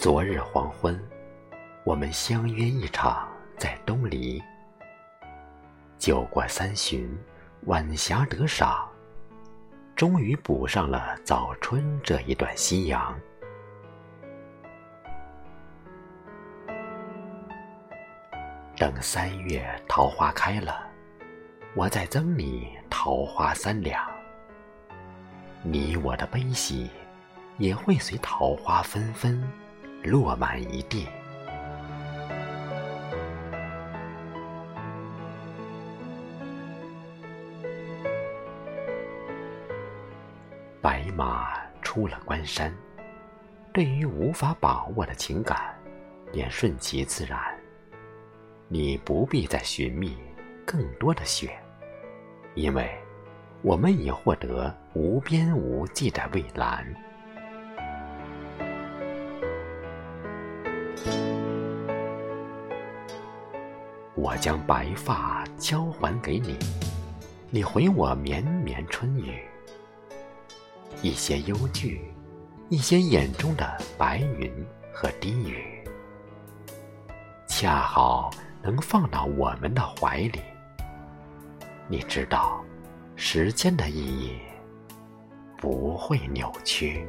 昨日黄昏，我们相约一场在东篱。酒过三巡，晚霞得赏，终于补上了早春这一段夕阳。等三月桃花开了，我再赠你桃花三两。你我的悲喜，也会随桃花纷纷落满一地。白马出了关山，对于无法把握的情感，便顺其自然。你不必再寻觅更多的雪，因为我们已获得无边无际的蔚蓝。我将白发交还给你，你回我绵绵春雨。一些忧惧，一些眼中的白云和低语，恰好能放到我们的怀里。你知道，时间的意义不会扭曲。